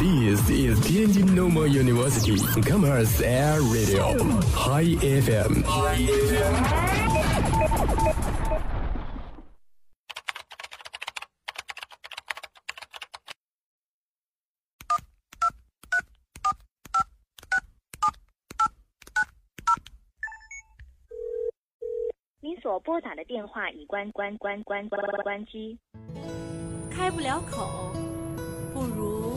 This is Tianjin Normal University Commerce Air Radio High FM。您所拨打的电话已关关关关关关机。开不了口，不如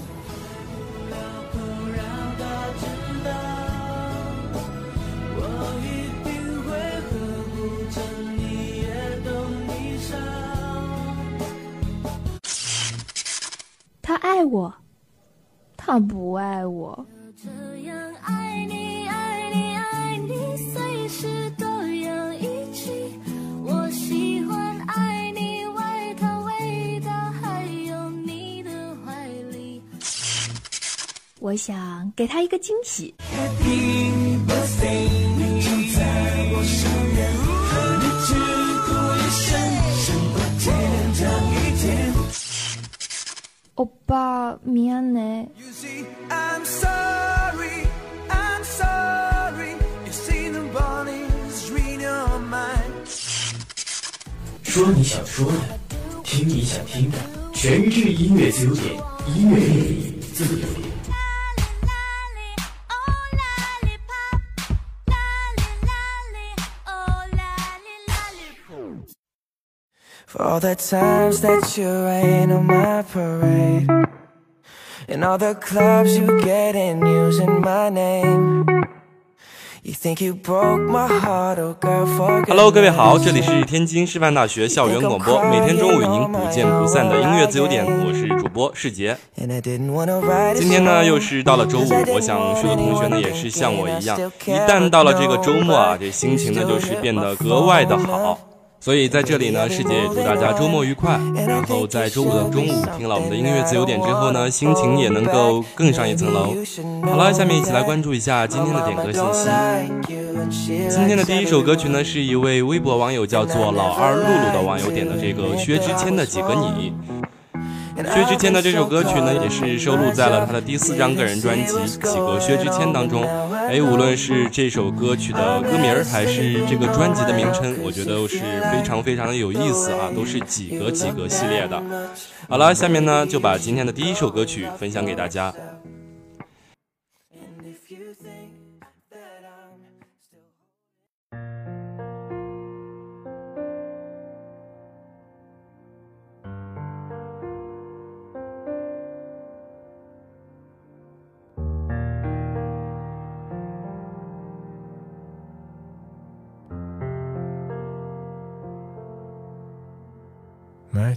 他爱我，他不爱我。我想给他一个惊喜。happy birthday 你就在我身边和你一生胜过天一天欧巴咩啊内说你想说的听你想听的全智音乐自由点音乐电影自由点。For all the times that you rain on my parade. And all the clubs you get in using my name. You think you broke my heart, oh girl, forget Hello，各位好这里是天津师范大学校园广播，每天中午与您不见不散的音乐自由点，我是主播世杰。今天呢，又是到了周五，我想许多同学呢也是像我一样，一旦到了这个周末啊，这心情呢就是变得格外的好。所以在这里呢，师姐也祝大家周末愉快。然后在周五的中午听了我们的音乐自由点之后呢，心情也能够更上一层楼。好了，下面一起来关注一下今天的点歌信息。今天的第一首歌曲呢，是一位微博网友叫做老二露露的网友点的这个薛之谦的《几个你》。薛之谦的这首歌曲呢，也是收录在了他的第四张个人专辑《几个薛之谦》当中。哎，无论是这首歌曲的歌名儿，还是这个专辑的名称，我觉得都是非常非常的有意思啊，都是几个几个系列的。好了，下面呢就把今天的第一首歌曲分享给大家。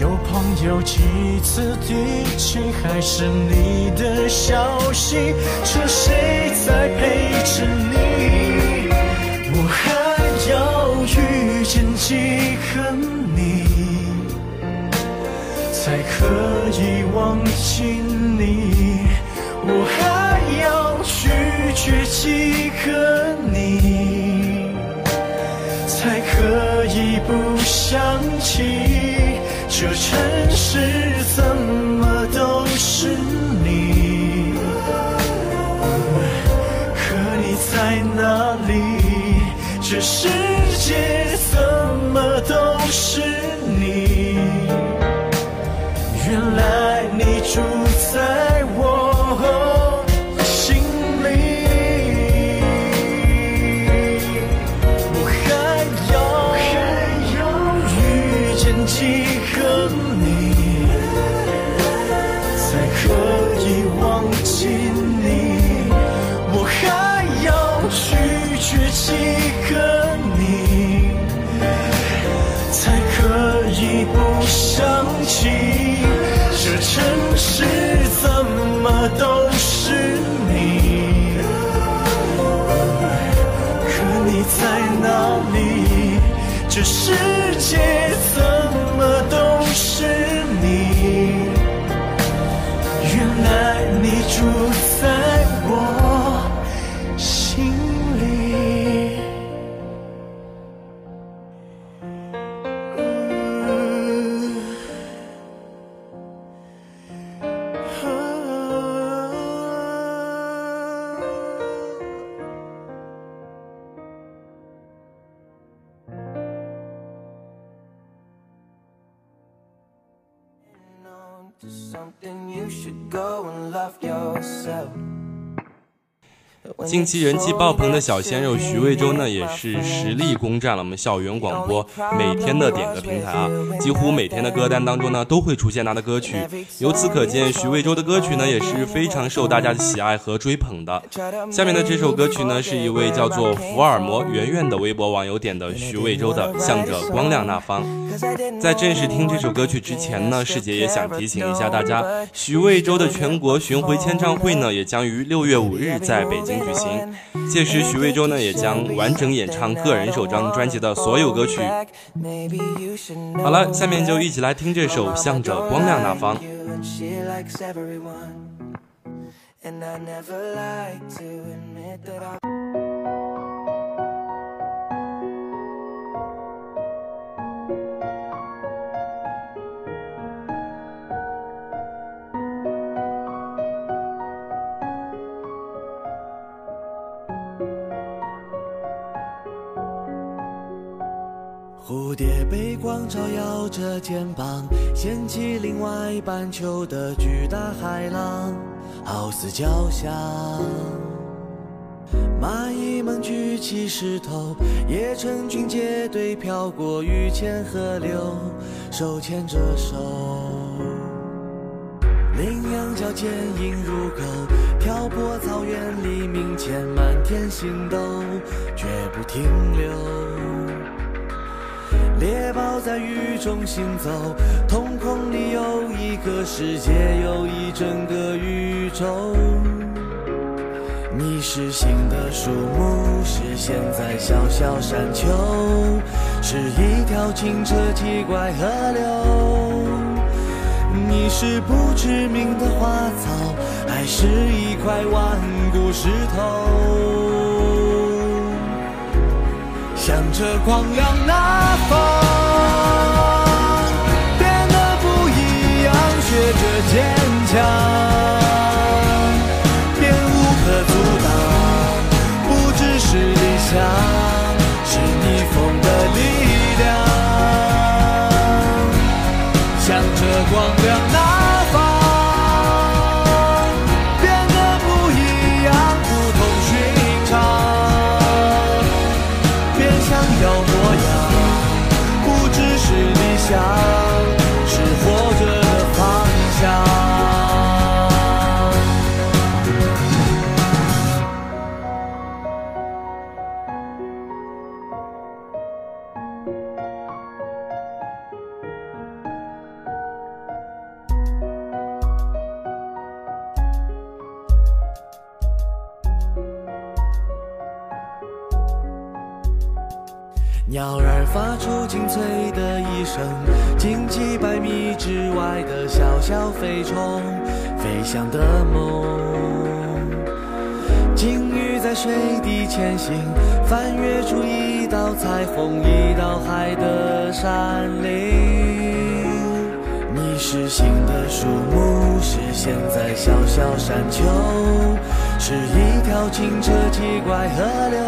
有朋友几次提起，还是你的消息，说谁在陪着你？我还要遇见几个你，才可以忘记不想起？这城市怎么都是你？可你在哪里？这世界怎么都近期人气爆棚的小鲜肉徐魏洲呢，也是实力攻占了我们校园广播每天的点歌平台啊，几乎每天的歌单当中呢都会出现他的歌曲。由此可见，徐魏洲的歌曲呢也是非常受大家的喜爱和追捧的。下面的这首歌曲呢，是一位叫做福尔摩圆圆的微博网友点的徐魏洲的《向着光亮那方》。在正式听这首歌曲之前呢，师姐也想提醒一下大家，徐魏洲的全国巡回签唱会呢，也将于六月五日在北京举行。届时，徐魏洲呢也将完整演唱个人首张专辑的所有歌曲。好了，下面就一起来听这首《向着光亮那方》。And I never like to admit that I. 蝶被光照耀着肩膀，掀起另外半球的巨大海浪，好似交响。蚂蚁们举起石头，也成群结队飘过雨前河流，手牵着手。羚羊角坚硬如钩，漂泊草原黎明前满天星斗，绝不停留。猎豹在雨中行走，瞳孔里有一个世界，有一整个宇宙。你是新的树木，是现在小小山丘，是一条清澈奇怪河流。你是不知名的花草，还是一块顽固石头？向着光亮那方，变得不一样，学着坚强，便无可阻挡。不只是理想，鸟儿发出清脆的一声，近几百米之外的小小飞虫，飞翔的梦。鲸鱼在水底前行，翻越出一道彩虹，一道海的山岭。你是新的树木，是现在小小山丘，是一条清澈奇怪河流。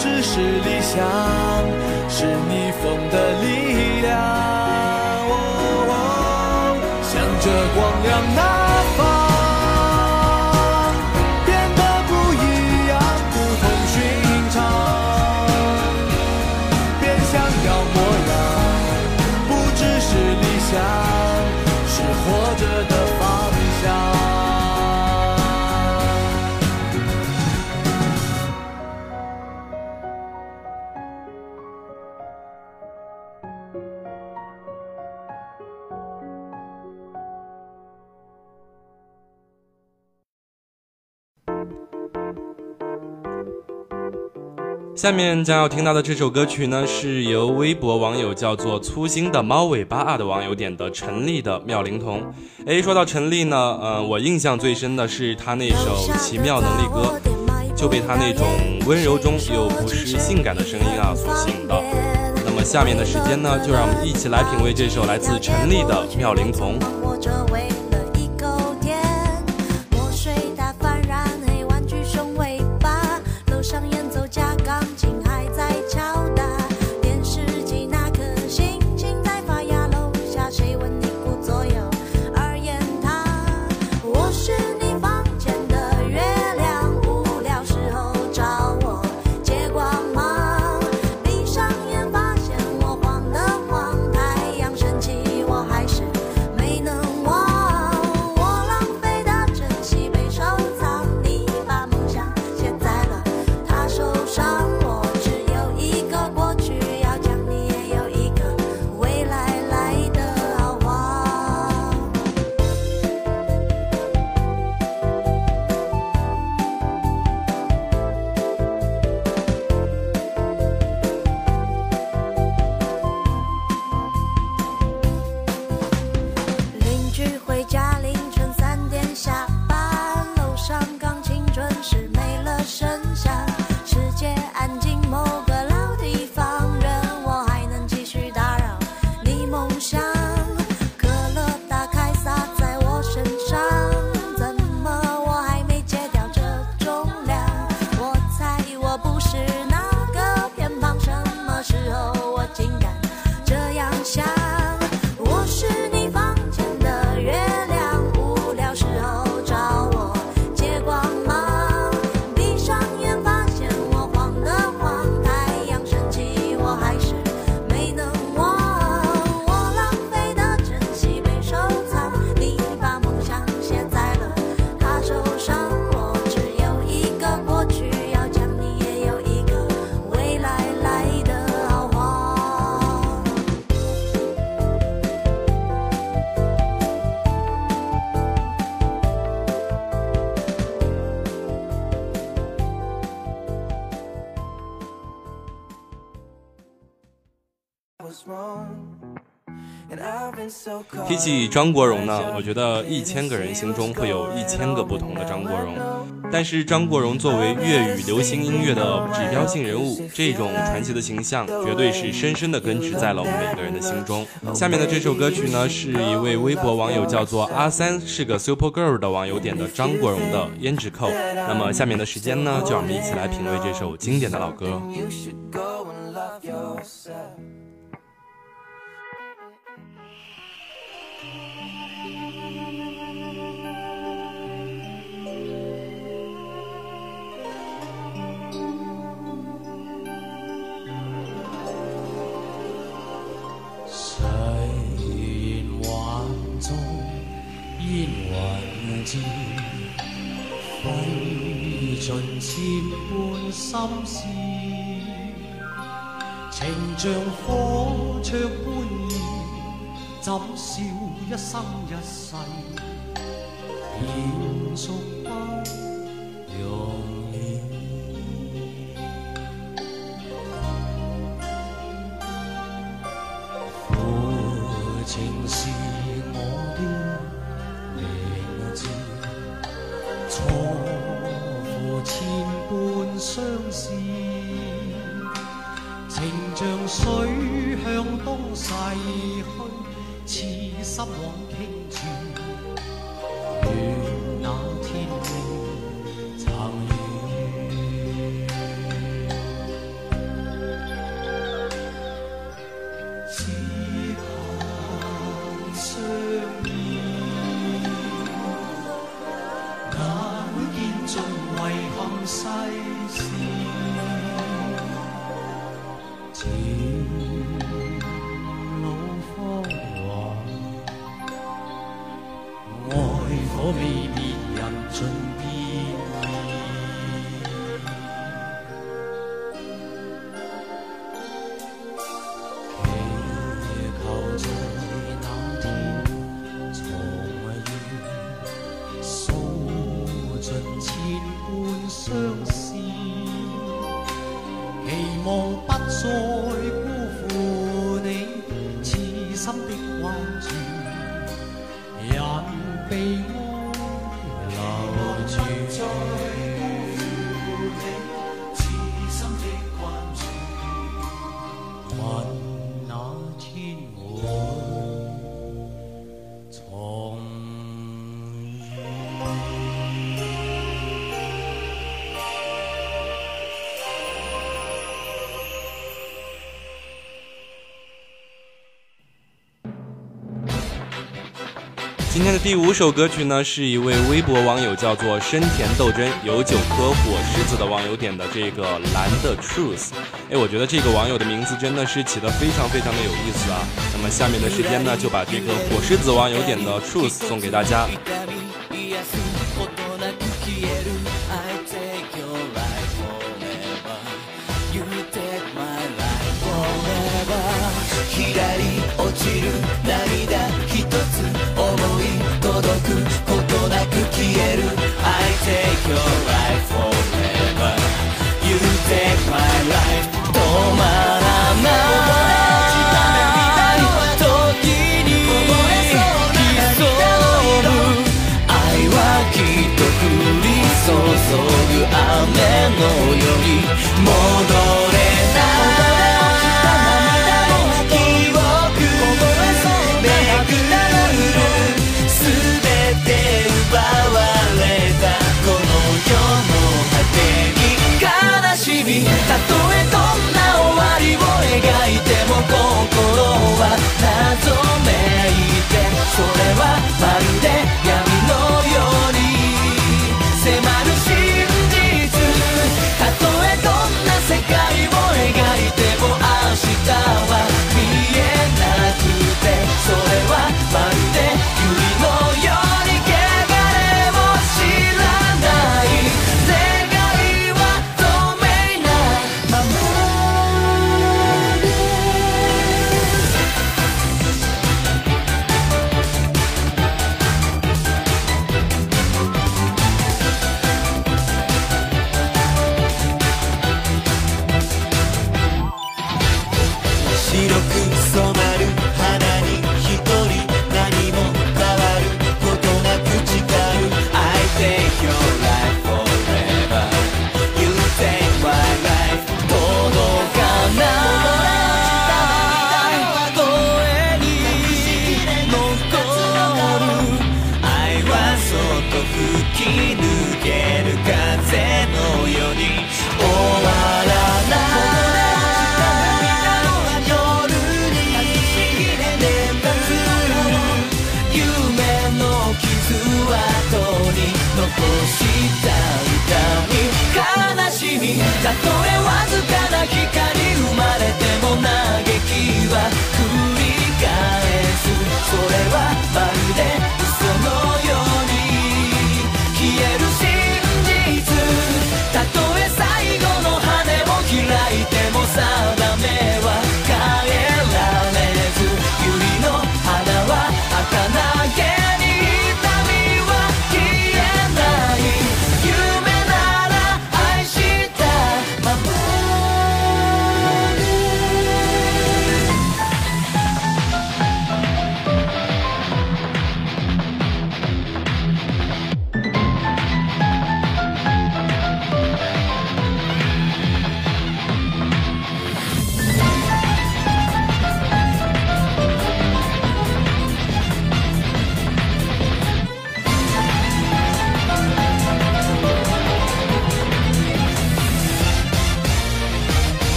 只是理想是逆风的力量。向着光亮那下面将要听到的这首歌曲呢，是由微博网友叫做粗心的猫尾巴啊的网友点的陈粒的《妙龄童》。哎，说到陈粒呢，呃，我印象最深的是他那首《奇妙能力歌》，就被他那种温柔中又不失性感的声音啊所吸引到。那么下面的时间呢，就让我们一起来品味这首来自陈粒的《妙龄童》。提起张国荣呢，我觉得一千个人心中会有一千个不同的张国荣。但是张国荣作为粤语流行音乐的指标性人物，这种传奇的形象绝对是深深的根植在了我们每个人的心中。下面的这首歌曲呢，是一位微博网友叫做阿三是个 Super Girl 的网友点的张国荣的胭脂扣。那么下面的时间呢，就让我们一起来品味这首经典的老歌。尽千般心事，情像火灼般热，怎笑一生一世，延续不容易。负情是情像水向东逝去，痴心枉倾注。今天的第五首歌曲呢，是一位微博网友叫做深田斗真有九颗火狮子的网友点的这个蓝的 Truth。哎，我觉得这个网友的名字真的是起得非常非常的有意思啊。那么下面的时间呢，就把这个火狮子网友点的 Truth 送给大家。落ちるりも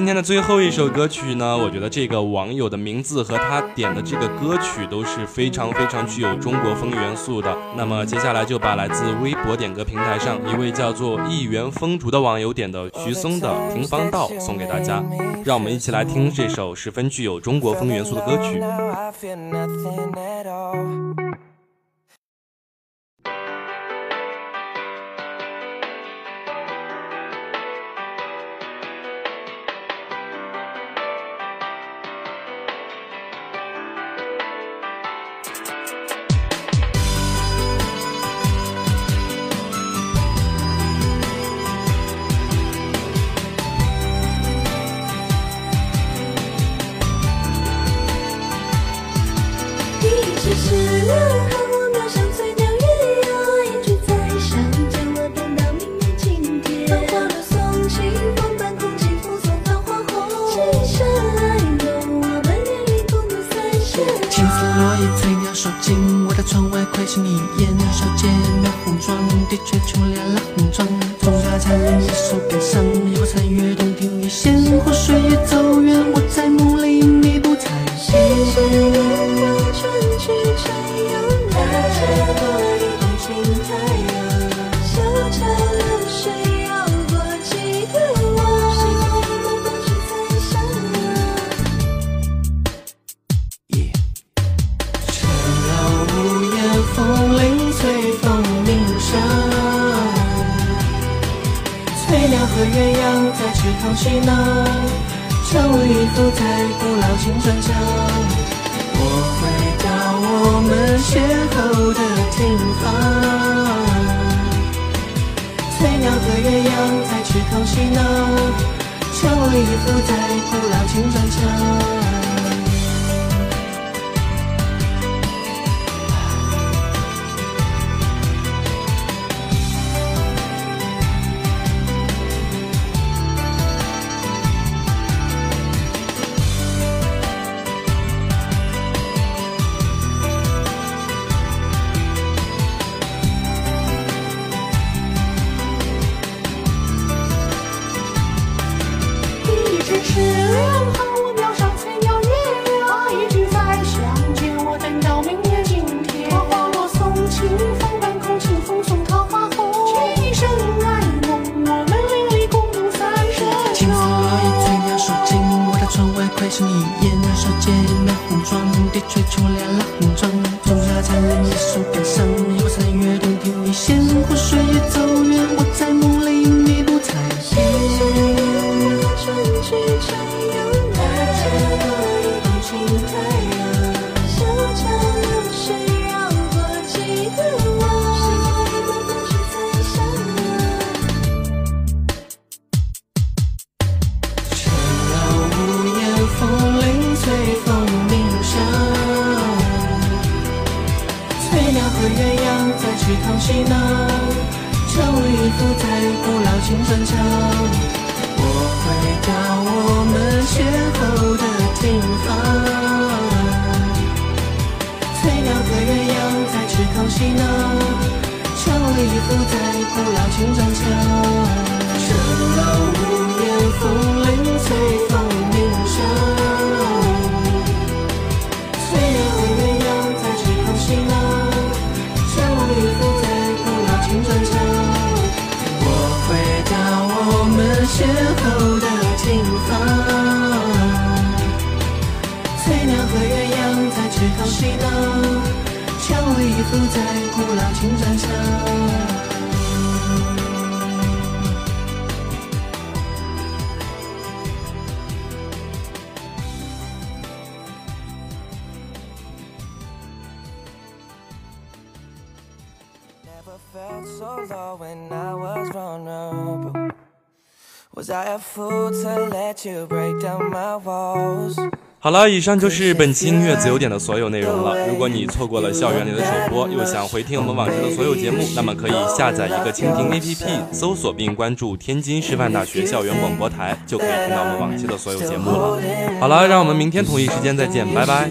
今天的最后一首歌曲呢，我觉得这个网友的名字和他点的这个歌曲都是非常非常具有中国风元素的。那么接下来就把来自微博点歌平台上一位叫做一元风烛的网友点的徐松的《平房道》送给大家，让我们一起来听这首十分具有中国风元素的歌曲。翠鸟和鸳鸯在池塘嬉闹，成为一幅在古老青砖墙。我回到我们邂逅的地方。翠鸟和鸳鸯在池塘嬉闹，成为一幅在古老青砖墙。鸯在池塘嬉闹，成为一幅在古老青砖墙。我回到我们邂逅的地方。翠鸟和鸳鸯在池塘嬉闹，成为一幅在古老青砖墙。缠绕屋檐，风铃随风鸣响。翠鸟和鸳鸯在池塘嬉闹，邂逅的地方。翠鸟和鸳鸯吃烤西呢？蔷薇依附在古老青砖墙。好了，以上就是本期音乐自由点的所有内容了。如果你错过了校园里的首播，又想回听我们往期的所有节目，那么可以下载一个蜻蜓 APP，搜索并关注天津师范大学校园广播台，就可以听到我们往期的所有节目了。好了，让我们明天同一时间再见，拜拜。